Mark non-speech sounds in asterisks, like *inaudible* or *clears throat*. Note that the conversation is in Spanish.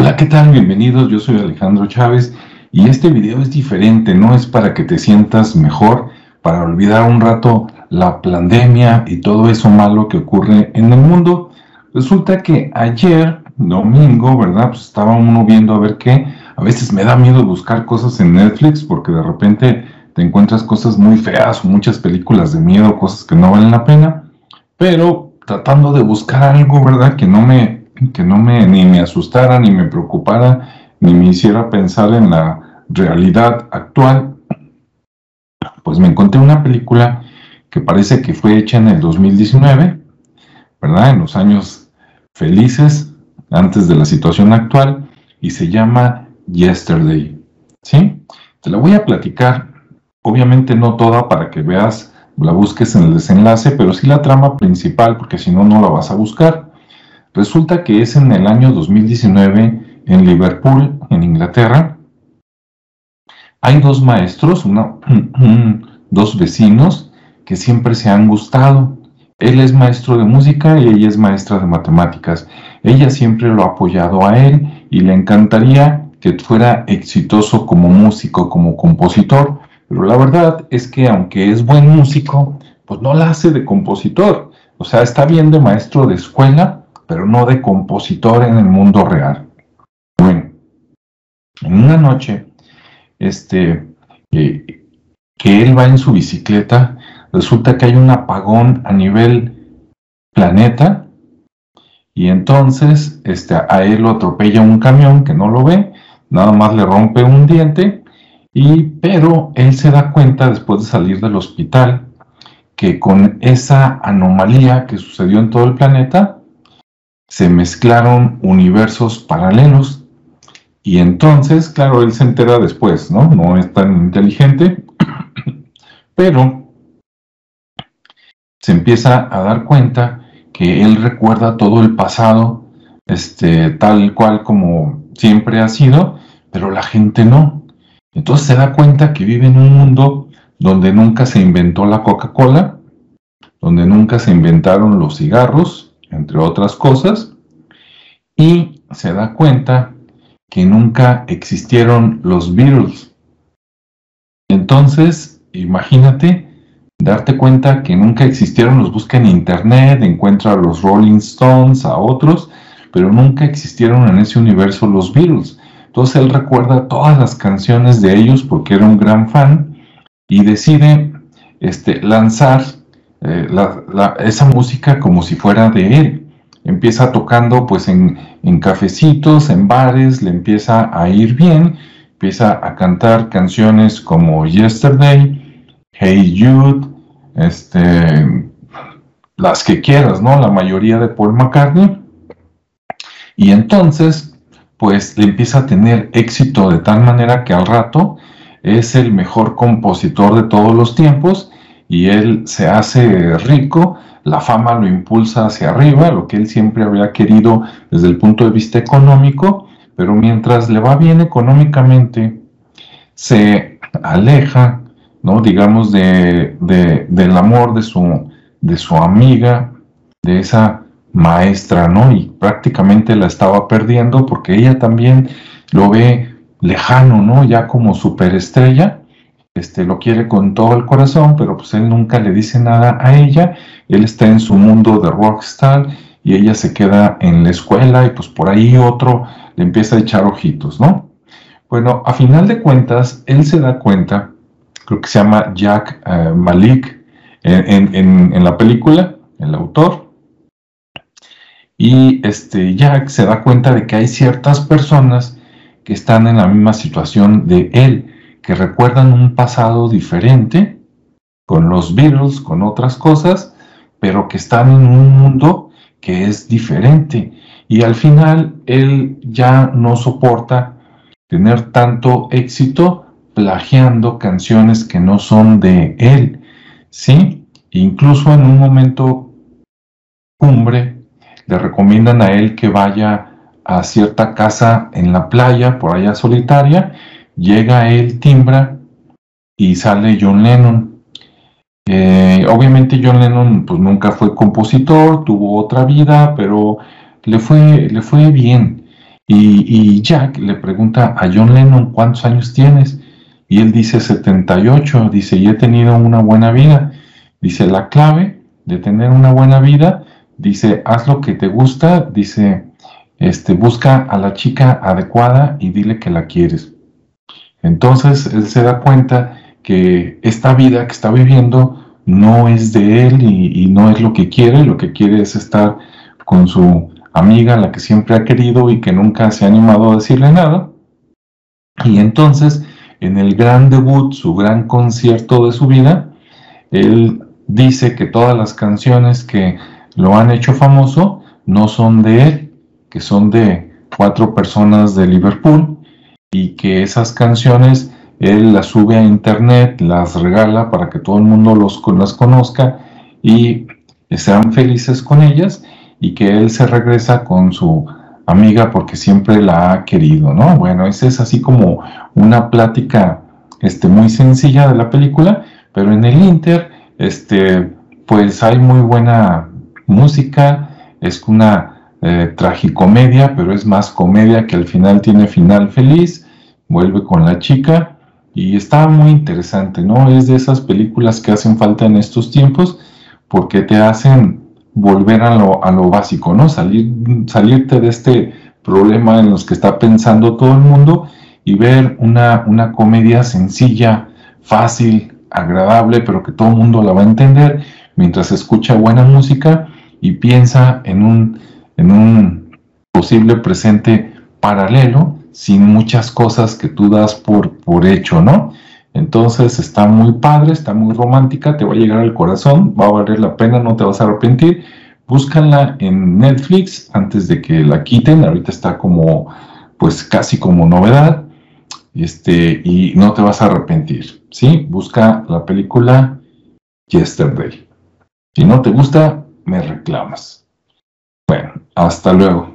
Hola, ¿qué tal? Bienvenidos, yo soy Alejandro Chávez y este video es diferente, no es para que te sientas mejor, para olvidar un rato la pandemia y todo eso malo que ocurre en el mundo. Resulta que ayer, domingo, ¿verdad? Pues estaba uno viendo a ver qué. A veces me da miedo buscar cosas en Netflix porque de repente te encuentras cosas muy feas muchas películas de miedo, cosas que no valen la pena. Pero tratando de buscar algo, ¿verdad? Que no me que no me, ni me asustara, ni me preocupara, ni me hiciera pensar en la realidad actual, pues me encontré una película que parece que fue hecha en el 2019, ¿verdad? En los años felices, antes de la situación actual, y se llama Yesterday, ¿sí? Te la voy a platicar, obviamente no toda para que veas, la busques en el desenlace, pero sí la trama principal, porque si no, no la vas a buscar. Resulta que es en el año 2019 en Liverpool, en Inglaterra. Hay dos maestros, *clears throat* dos vecinos que siempre se han gustado. Él es maestro de música y ella es maestra de matemáticas. Ella siempre lo ha apoyado a él y le encantaría que fuera exitoso como músico, como compositor. Pero la verdad es que aunque es buen músico, pues no la hace de compositor. O sea, está bien de maestro de escuela, pero no de compositor en el mundo real. Bueno, en una noche, este, que él va en su bicicleta, resulta que hay un apagón a nivel planeta y entonces este, a él lo atropella un camión que no lo ve, nada más le rompe un diente, y, pero él se da cuenta después de salir del hospital que con esa anomalía que sucedió en todo el planeta, se mezclaron universos paralelos y entonces, claro, él se entera después, ¿no? No es tan inteligente, *clears throat* pero se empieza a dar cuenta que él recuerda todo el pasado, este, tal cual como siempre ha sido, pero la gente no. Entonces se da cuenta que vive en un mundo donde nunca se inventó la Coca-Cola, donde nunca se inventaron los cigarros, entre otras cosas, y se da cuenta que nunca existieron los Beatles. Entonces, imagínate darte cuenta que nunca existieron, los busca en internet, encuentra a los Rolling Stones, a otros, pero nunca existieron en ese universo los Beatles. Entonces él recuerda todas las canciones de ellos porque era un gran fan y decide este, lanzar eh, esa música como si fuera de él. Empieza tocando pues en, cafecitos, en bares, le empieza a ir bien, empieza a cantar canciones como Yesterday, Hey Jude, este, las que quieras, ¿no? La mayoría de Paul McCartney. Y entonces, pues le empieza a tener éxito de tal manera que al rato es el mejor compositor de todos los tiempos y él se hace rico, la fama lo impulsa hacia arriba, lo que él siempre había querido desde el punto de vista económico, pero mientras le va bien económicamente, se aleja, ¿no? digamos, de, del amor de su, de su amiga, de esa maestra, ¿no? Y prácticamente la estaba perdiendo porque ella también lo ve lejano, ¿no? Ya como superestrella este, lo quiere con todo el corazón, pero pues él nunca le dice nada a ella, él está en su mundo de rockstar y ella se queda en la escuela y pues por ahí otro le empieza a echar ojitos, ¿no? Bueno, a final de cuentas, él se da cuenta, creo que se llama Jack eh, Malik en, la película, el autor, y este Jack se da cuenta de que hay ciertas personas que están en la misma situación de él que recuerdan un pasado diferente con los Beatles, con otras cosas, pero que están en un mundo que es diferente. Y al final él ya no soporta tener tanto éxito plagiando canciones que no son de él, ¿sí? Incluso en un momento cumbre le recomiendan a él que vaya a cierta casa en la playa, por allá solitaria, llega él, timbra y sale John Lennon. Eh, obviamente John Lennon pues nunca fue compositor, tuvo otra vida, pero le fue, le fue bien. Y, Jack le pregunta a John Lennon, ¿cuántos años tienes? Y él dice 78, dice, y he tenido una buena vida. Dice, la clave de tener una buena vida, dice, haz lo que te gusta, dice, este, busca a la chica adecuada y dile que la quieres. Entonces él se da cuenta que esta vida que está viviendo no es de él y, no es lo que quiere, lo que quiere es estar con su amiga, la que siempre ha querido y que nunca se ha animado a decirle nada. Y entonces, en el gran debut, su gran concierto de su vida, él dice que todas las canciones que lo han hecho famoso no son de él, que son de cuatro personas de Liverpool y que esas canciones él las sube a internet, las regala para que todo el mundo los, las conozca y sean felices con ellas y que él se regresa con su amiga porque siempre la ha querido, ¿no? Bueno, esa es así como una plática este, muy sencilla de la película, pero en el Inter, este, pues hay muy buena música, es una eh, tragicomedia, pero es más comedia que al final tiene final feliz, vuelve con la chica y está muy interesante, ¿no? Es de esas películas que hacen falta en estos tiempos porque te hacen volver a lo, a lo básico, ¿no? Salir, salirte de este problema en los que está pensando todo el mundo y ver una, una comedia sencilla, fácil, agradable, pero que todo el mundo la va a entender mientras escucha buena música y piensa en un, en un posible presente paralelo sin muchas cosas que tú das por, por hecho, ¿no? Entonces está muy padre, está muy romántica, te va a llegar al corazón, va a valer la pena, no te vas a arrepentir. Búscanla en Netflix antes de que la quiten, ahorita está como, pues casi como novedad, este, y no te vas a arrepentir, ¿sí? Busca la película Yesterday. Si no te gusta, me reclamas. Bueno, hasta luego.